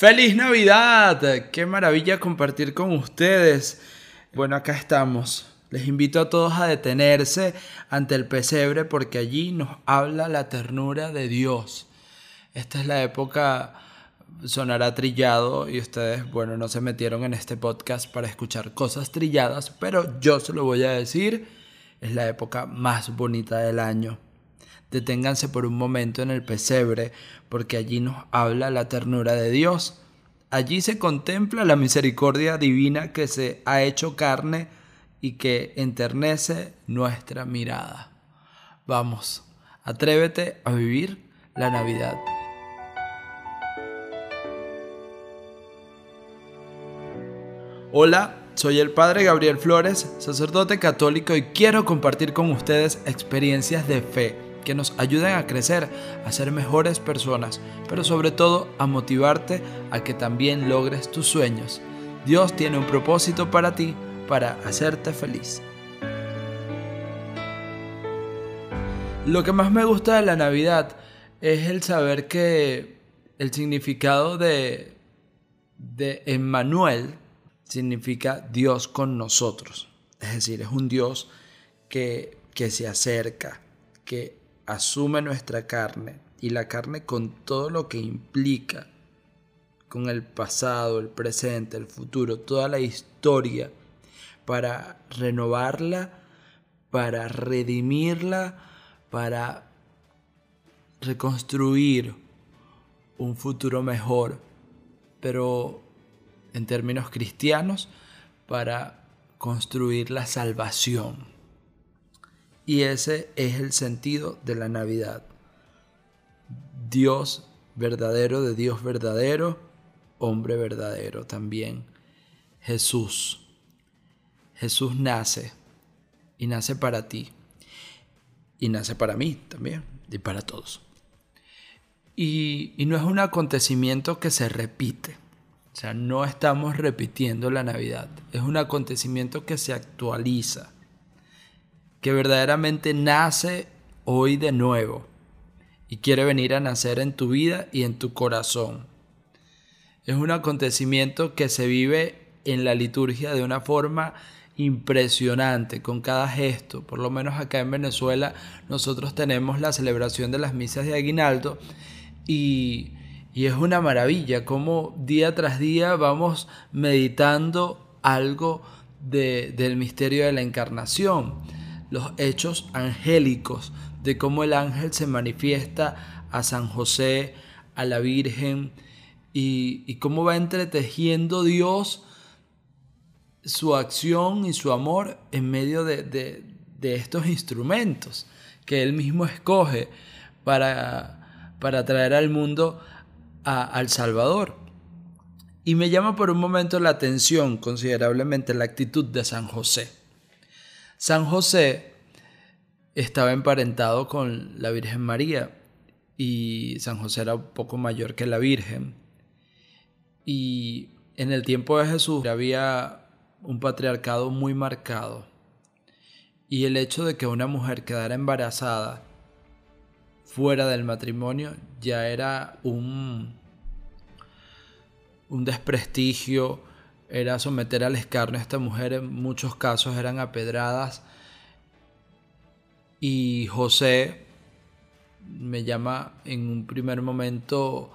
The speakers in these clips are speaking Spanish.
¡Feliz Navidad! ¡Qué maravilla compartir con ustedes! Bueno, acá estamos. Les invito a todos a detenerse ante el pesebre porque allí nos habla la ternura de Dios. Esta es la época, sonará trillado y ustedes, bueno, no se metieron en este podcast para escuchar cosas trilladas, pero yo se lo voy a decir, es la época más bonita del año. Deténganse por un momento en el pesebre, porque allí nos habla la ternura de Dios. Allí se contempla la misericordia divina que se ha hecho carne y que enternece nuestra mirada. Vamos, atrévete a vivir la Navidad. Hola, soy el Padre Gabriel Flores, sacerdote católico y quiero compartir con ustedes experiencias de fe que nos ayuden a crecer, a ser mejores personas, pero sobre todo a motivarte a que también logres tus sueños. Dios tiene un propósito para ti, para hacerte feliz. Lo que más me gusta de la Navidad es el saber que el significado de, de Emmanuel significa Dios con nosotros. Es decir, es un Dios que, que se acerca, que asume nuestra carne y la carne con todo lo que implica, con el pasado, el presente, el futuro, toda la historia, para renovarla, para redimirla, para reconstruir un futuro mejor, pero en términos cristianos, para construir la salvación. Y ese es el sentido de la Navidad. Dios verdadero de Dios verdadero, hombre verdadero también. Jesús. Jesús nace y nace para ti. Y nace para mí también y para todos. Y, no es un acontecimiento que se repite. O sea, no estamos repitiendo la Navidad. Es un acontecimiento que se actualiza que verdaderamente nace hoy de nuevo y quiere venir a nacer en tu vida y en tu corazón. Es un acontecimiento que se vive en la liturgia de una forma impresionante con cada gesto. Por lo menos acá en Venezuela nosotros tenemos la celebración de las misas de aguinaldo y, es una maravilla como día tras día vamos meditando algo del misterio de la encarnación los hechos angélicos de cómo el ángel se manifiesta a San José, a la Virgen, y, cómo va entretejiendo Dios su acción y su amor en medio de, estos instrumentos que Él mismo escoge para, para traer al mundo al Salvador. Y me llama por un momento la atención considerablemente la actitud de San José. San José estaba emparentado con la Virgen María y San José era un poco mayor que la Virgen. Y en el tiempo de Jesús había un patriarcado muy marcado. Y el hecho de que una mujer quedara embarazada fuera del matrimonio ya era un, un desprestigio, era someter al escarnio a esta mujer, en muchos casos eran apedradas. Y José me llama en un primer momento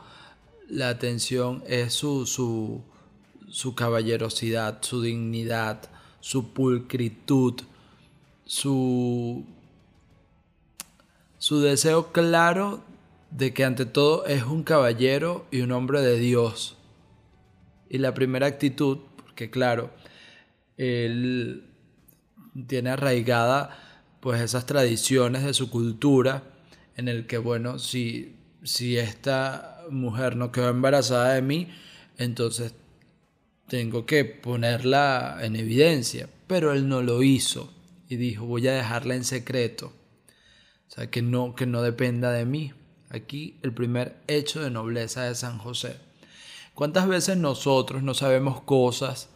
la atención, es su, su, su caballerosidad, su dignidad, su pulcritud, su, su deseo claro de que ante todo es un caballero y un hombre de Dios y la primera actitud, porque claro, él tiene arraigada pues esas tradiciones de su cultura en el que bueno, si, si esta mujer no quedó embarazada de mí, entonces tengo que ponerla en evidencia. Pero él no lo hizo y dijo, voy a dejarla en secreto. O sea, que no, que no dependa de mí. Aquí el primer hecho de nobleza de San José. ¿Cuántas veces nosotros no sabemos cosas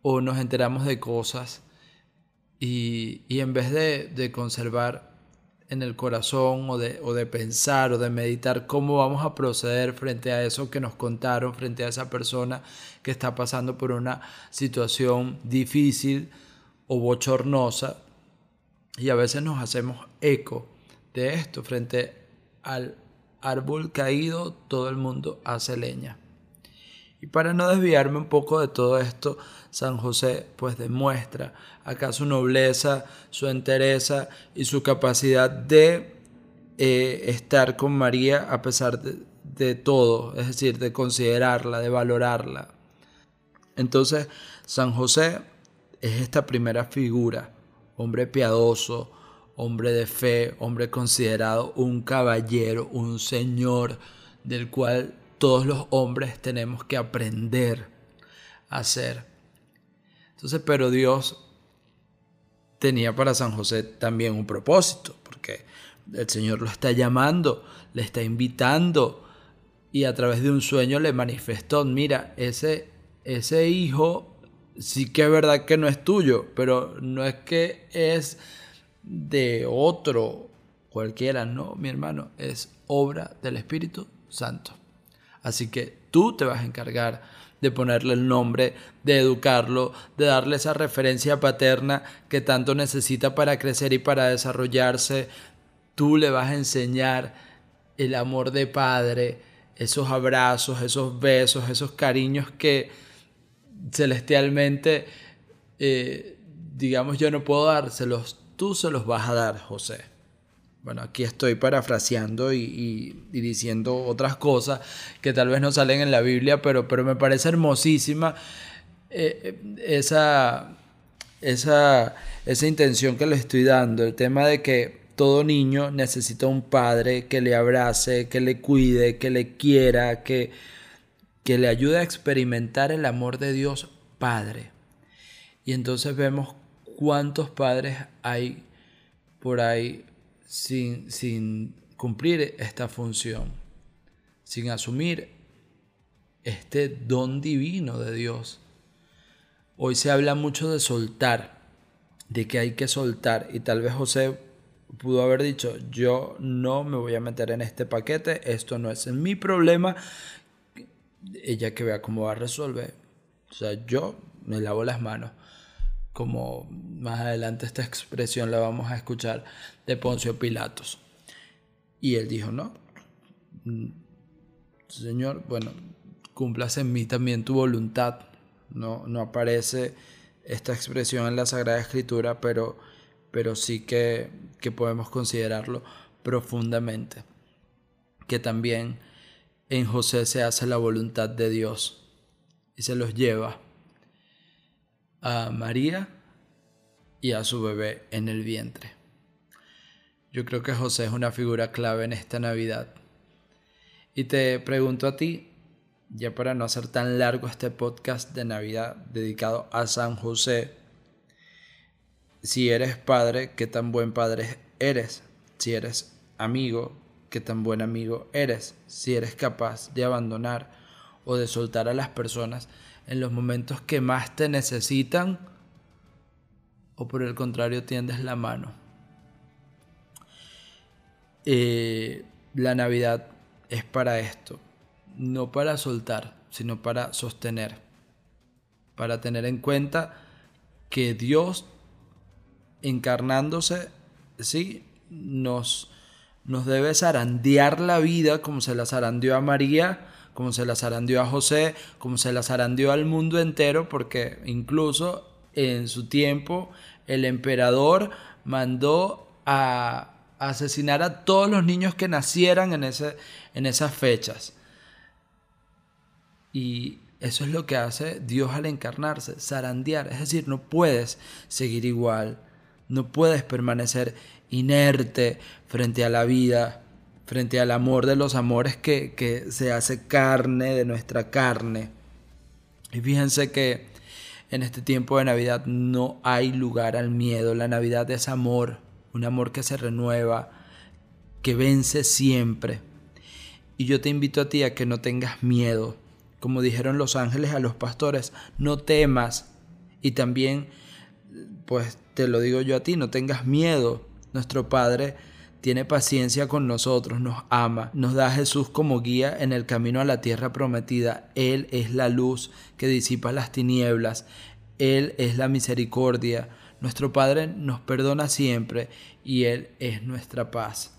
o nos enteramos de cosas y, en vez de, conservar en el corazón o de, o de pensar o de meditar cómo vamos a proceder frente a eso que nos contaron, frente a esa persona que está pasando por una situación difícil o bochornosa. Y a veces nos hacemos eco de esto frente al árbol caído, todo el mundo hace leña. Y para no desviarme un poco de todo esto, San José pues demuestra acá su nobleza, su entereza y su capacidad de eh, estar con María a pesar de, de todo, es decir, de considerarla, de valorarla. Entonces, San José es esta primera figura, hombre piadoso, hombre de fe, hombre considerado un caballero, un señor, del cual todos los hombres tenemos que aprender a ser. Entonces, pero Dios tenía para San José también un propósito, porque el Señor lo está llamando, le está invitando y a través de un sueño le manifestó, mira, ese, ese hijo sí que es verdad que no es tuyo, pero no es que es de otro cualquiera, no, mi hermano, es obra del Espíritu Santo. Así que tú te vas a encargar de ponerle el nombre, de educarlo, de darle esa referencia paterna que tanto necesita para crecer y para desarrollarse. Tú le vas a enseñar el amor de padre, esos abrazos, esos besos, esos cariños que celestialmente, eh, digamos, yo no puedo dárselos, tú se los vas a dar, José. Bueno, aquí estoy parafraseando y, diciendo otras cosas que tal vez no salen en la Biblia, pero, pero me parece hermosísima eh, esa, esa, esa intención que le estoy dando, el tema de que todo niño necesita un padre que le abrace, que le cuide, que le quiera, que, que le ayude a experimentar el amor de Dios Padre. Y entonces vemos cuántos padres hay por ahí sin, cumplir esta función, sin asumir este don divino de Dios. Hoy se habla mucho de soltar, de que hay que soltar, y tal vez José pudo haber dicho, yo no me voy a meter en este paquete, esto no es mi problema, ella que vea cómo va a resolver. O sea, yo me lavo las manos como más adelante esta expresión la vamos a escuchar de Poncio Pilatos. Y él dijo, no, Señor, bueno, cumplas en mí también tu voluntad. No, no aparece esta expresión en la Sagrada Escritura, pero, pero sí que, que podemos considerarlo profundamente. Que también en José se hace la voluntad de Dios y se los lleva a María y a su bebé en el vientre. Yo creo que José es una figura clave en esta Navidad. Y te pregunto a ti, ya para no hacer tan largo este podcast de Navidad dedicado a San José, si eres padre, ¿qué tan buen padre eres? Si eres amigo, ¿qué tan buen amigo eres? Si eres capaz de abandonar o de soltar a las personas en los momentos que más te necesitan o por el contrario tiendes la mano. Eh, la Navidad es para esto, no para soltar, sino para sostener, para tener en cuenta que Dios encarnándose, sí, nos, nos debe zarandear la vida como se la zarandeó a María, como se las zarandeó a José, como se las zarandeó al mundo entero, porque incluso en su tiempo el emperador mandó a asesinar a todos los niños que nacieran en, ese, en esas fechas. Y eso es lo que hace Dios al encarnarse, zarandear. Es decir, no puedes seguir igual, no puedes permanecer inerte frente a la vida, frente al amor de los amores que, se hace carne de nuestra carne. Y fíjense que en este tiempo de Navidad no hay lugar al miedo. La Navidad es amor, un amor que se renueva, que vence siempre. Y yo te invito a ti a que no tengas miedo. Como dijeron los ángeles a los pastores, no temas. Y también, pues te lo digo yo a ti, no tengas miedo. Nuestro Padre tiene paciencia con nosotros, nos ama, nos da a Jesús como guía en el camino a la tierra prometida. Él es la luz que disipa las tinieblas, Él es la misericordia. Nuestro Padre nos perdona siempre y Él es nuestra paz.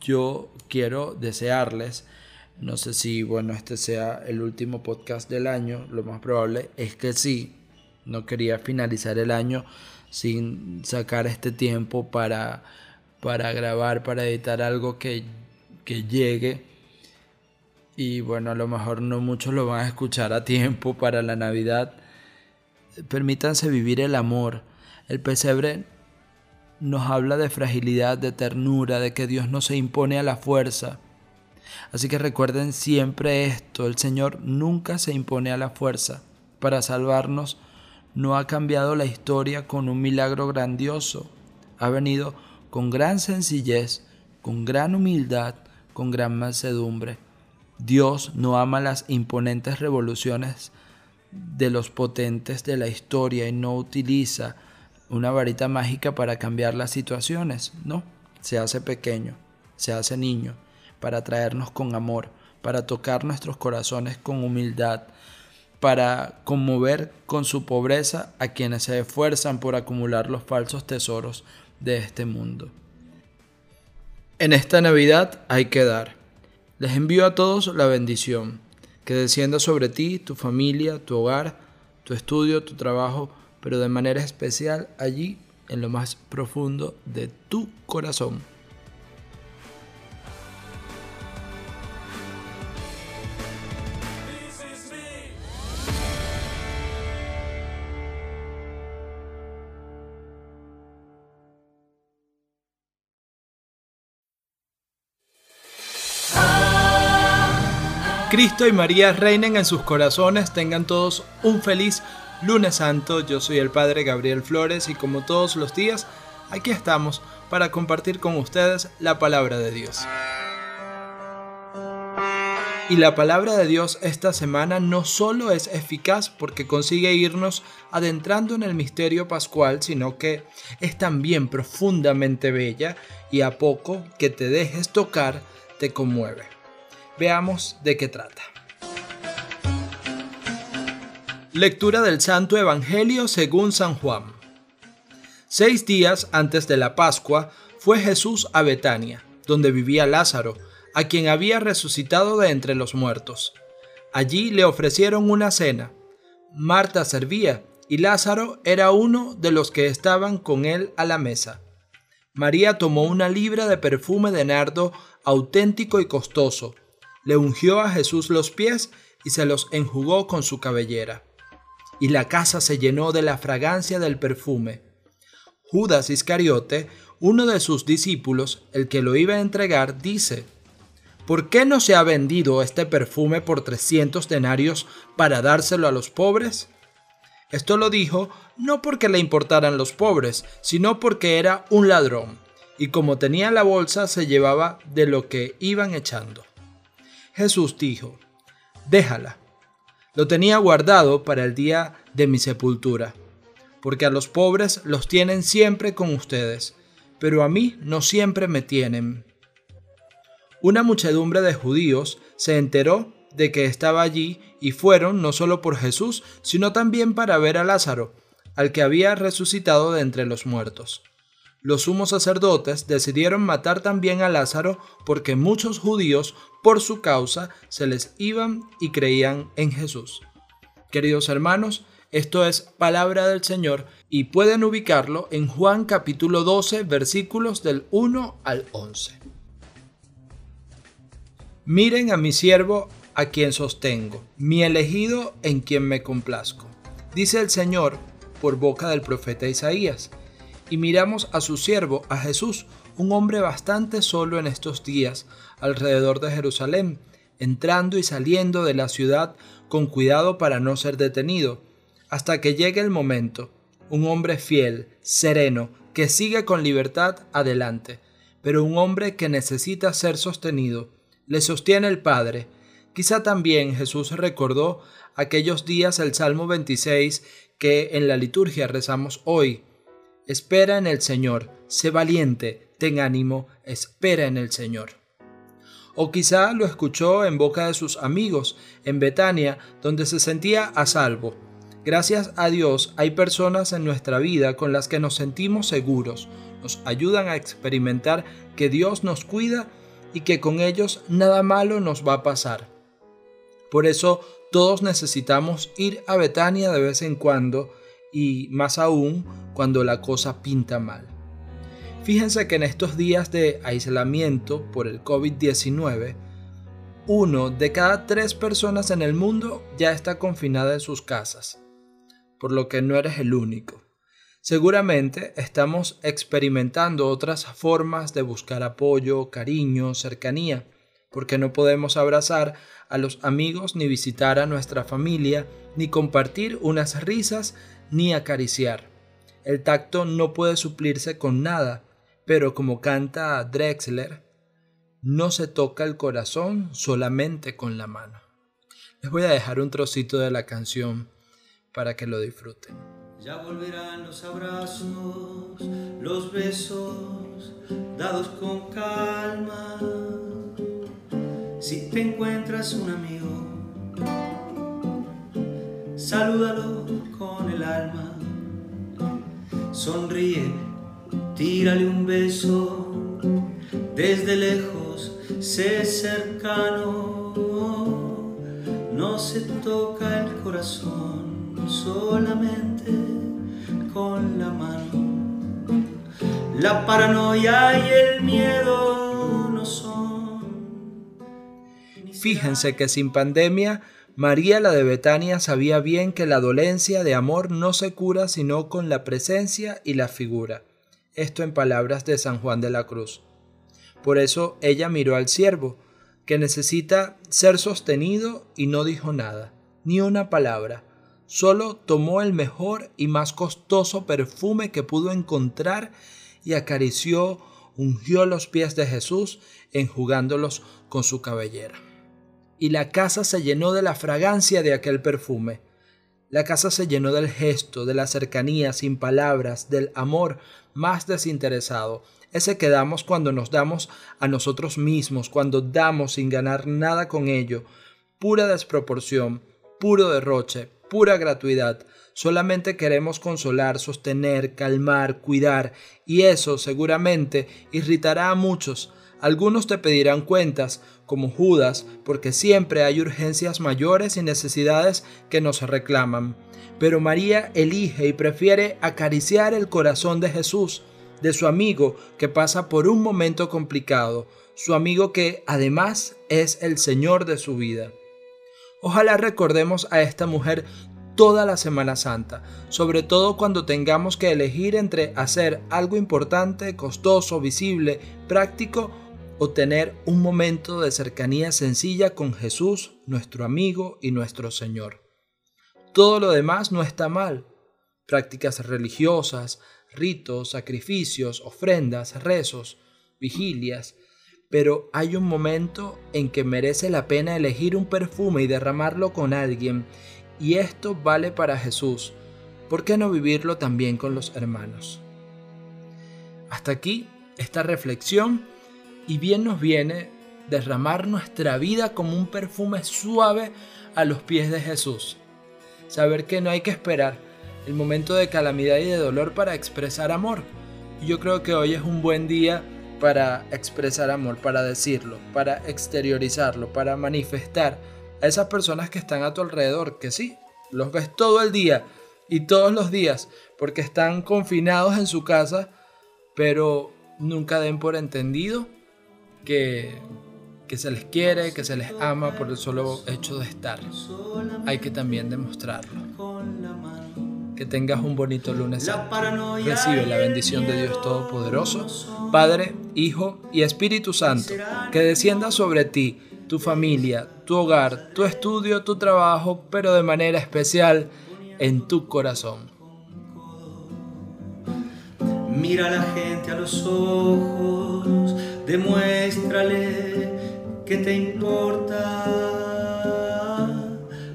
Yo quiero desearles, no sé si bueno este sea el último podcast del año, lo más probable es que sí. No quería finalizar el año sin sacar este tiempo para, para grabar, para editar algo que, que llegue. Y bueno, a lo mejor no muchos lo van a escuchar a tiempo para la Navidad. Permítanse vivir el amor. El pesebre nos habla de fragilidad, de ternura, de que Dios no se impone a la fuerza. Así que recuerden siempre esto, el Señor nunca se impone a la fuerza. Para salvarnos no ha cambiado la historia con un milagro grandioso. Ha venido con gran sencillez, con gran humildad, con gran mansedumbre. Dios no ama las imponentes revoluciones de los potentes de la historia y no utiliza una varita mágica para cambiar las situaciones. No, se hace pequeño, se hace niño, para traernos con amor, para tocar nuestros corazones con humildad, para conmover con su pobreza a quienes se esfuerzan por acumular los falsos tesoros de este mundo. En esta Navidad hay que dar. Les envío a todos la bendición, que descienda sobre ti, tu familia, tu hogar, tu estudio, tu trabajo, pero de manera especial allí en lo más profundo de tu corazón. Cristo y María reinen en sus corazones, tengan todos un feliz lunes santo. Yo soy el Padre Gabriel Flores y como todos los días, aquí estamos para compartir con ustedes la palabra de Dios. Y la palabra de Dios esta semana no solo es eficaz porque consigue irnos adentrando en el misterio pascual, sino que es también profundamente bella y a poco que te dejes tocar te conmueve. Veamos de qué trata. Lectura del Santo Evangelio según San Juan. Seis días antes de la Pascua fue Jesús a Betania, donde vivía Lázaro, a quien había resucitado de entre los muertos. Allí le ofrecieron una cena. Marta servía y Lázaro era uno de los que estaban con él a la mesa. María tomó una libra de perfume de nardo auténtico y costoso, le ungió a Jesús los pies y se los enjugó con su cabellera. Y la casa se llenó de la fragancia del perfume. Judas Iscariote, uno de sus discípulos, el que lo iba a entregar, dice, ¿Por qué no se ha vendido este perfume por trescientos denarios para dárselo a los pobres? Esto lo dijo no porque le importaran los pobres, sino porque era un ladrón, y como tenía la bolsa se llevaba de lo que iban echando. Jesús dijo, déjala. Lo tenía guardado para el día de mi sepultura, porque a los pobres los tienen siempre con ustedes, pero a mí no siempre me tienen. Una muchedumbre de judíos se enteró de que estaba allí y fueron no solo por Jesús, sino también para ver a Lázaro, al que había resucitado de entre los muertos. Los sumos sacerdotes decidieron matar también a Lázaro porque muchos judíos por su causa se les iban y creían en Jesús. Queridos hermanos, esto es palabra del Señor y pueden ubicarlo en Juan capítulo 12 versículos del 1 al 11. Miren a mi siervo a quien sostengo, mi elegido en quien me complazco. Dice el Señor por boca del profeta Isaías y miramos a su siervo, a Jesús, un hombre bastante solo en estos días, alrededor de Jerusalén, entrando y saliendo de la ciudad con cuidado para no ser detenido, hasta que llegue el momento, un hombre fiel, sereno, que sigue con libertad adelante, pero un hombre que necesita ser sostenido, le sostiene el Padre. Quizá también Jesús recordó aquellos días el Salmo 26 que en la liturgia rezamos hoy, Espera en el Señor, sé valiente, ten ánimo, espera en el Señor. O quizá lo escuchó en boca de sus amigos en Betania, donde se sentía a salvo. Gracias a Dios hay personas en nuestra vida con las que nos sentimos seguros, nos ayudan a experimentar que Dios nos cuida y que con ellos nada malo nos va a pasar. Por eso todos necesitamos ir a Betania de vez en cuando y más aún cuando la cosa pinta mal. Fíjense que en estos días de aislamiento por el COVID-19, uno de cada tres personas en el mundo ya está confinada en sus casas, por lo que no eres el único. Seguramente estamos experimentando otras formas de buscar apoyo, cariño, cercanía, porque no podemos abrazar a los amigos ni visitar a nuestra familia, ni compartir unas risas, ni acariciar. El tacto no puede suplirse con nada, pero como canta Drexler, no se toca el corazón solamente con la mano. Les voy a dejar un trocito de la canción para que lo disfruten. Ya volverán los abrazos, los besos, dados con calma. Si te encuentras un amigo, salúdalo con el alma. Sonríe, tírale un beso, desde lejos, sé cercano. No se toca el corazón solamente con la mano. La paranoia y el miedo no son. Fíjense que sin pandemia, María la de Betania sabía bien que la dolencia de amor no se cura sino con la presencia y la figura. Esto en palabras de San Juan de la Cruz. Por eso ella miró al siervo, que necesita ser sostenido y no dijo nada, ni una palabra Solo tomó el mejor y más costoso perfume que pudo encontrar y acarició, ungió los pies de Jesús, enjugándolos con su cabellera. Y la casa se llenó de la fragancia de aquel perfume. La casa se llenó del gesto, de la cercanía, sin palabras, del amor más desinteresado, ese que damos cuando nos damos a nosotros mismos, cuando damos sin ganar nada con ello, pura desproporción, puro derroche, pura gratuidad. Solamente queremos consolar, sostener, calmar, cuidar, y eso seguramente irritará a muchos. Algunos te pedirán cuentas, como Judas, porque siempre hay urgencias mayores y necesidades que nos reclaman. Pero María elige y prefiere acariciar el corazón de Jesús, de su amigo que pasa por un momento complicado, su amigo que además es el Señor de su vida. Ojalá recordemos a esta mujer toda la Semana Santa, sobre todo cuando tengamos que elegir entre hacer algo importante, costoso, visible, práctico o tener un momento de cercanía sencilla con Jesús, nuestro amigo y nuestro Señor. Todo lo demás no está mal. Prácticas religiosas, ritos, sacrificios, ofrendas, rezos, vigilias, pero hay un momento en que merece la pena elegir un perfume y derramarlo con alguien, y esto vale para Jesús. ¿Por qué no vivirlo también con los hermanos? Hasta aquí esta reflexión y bien nos viene derramar nuestra vida como un perfume suave a los pies de Jesús. Saber que no hay que esperar el momento de calamidad y de dolor para expresar amor. yo creo que hoy es un buen día para expresar amor, para decirlo, para exteriorizarlo, para manifestar a esas personas que están a tu alrededor, que sí, los ves todo el día y todos los días, porque están confinados en su casa, pero nunca den por entendido que, que se les quiere, que se les ama por el solo hecho de estar. Hay que también demostrarlo. Que tengas un bonito lunes. Recibe la bendición de Dios Todopoderoso, Padre, Hijo y Espíritu Santo, que descienda sobre ti, tu familia, tu hogar, tu estudio, tu trabajo, pero de manera especial en tu corazón. Mira a la gente a los ojos, demuéstrale que te importa.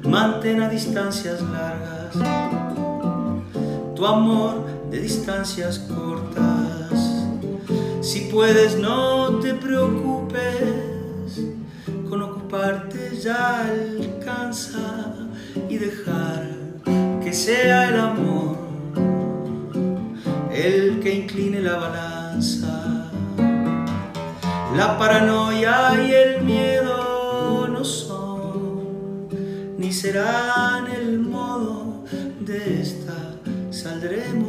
Mantén a distancias largas tu amor de distancias cortas. Si puedes no te preocupes, con ocuparte ya alcanza y dejar que sea el amor el que incline la balanza. La paranoia y el miedo no son, ni serán el modo de esta, saldremos.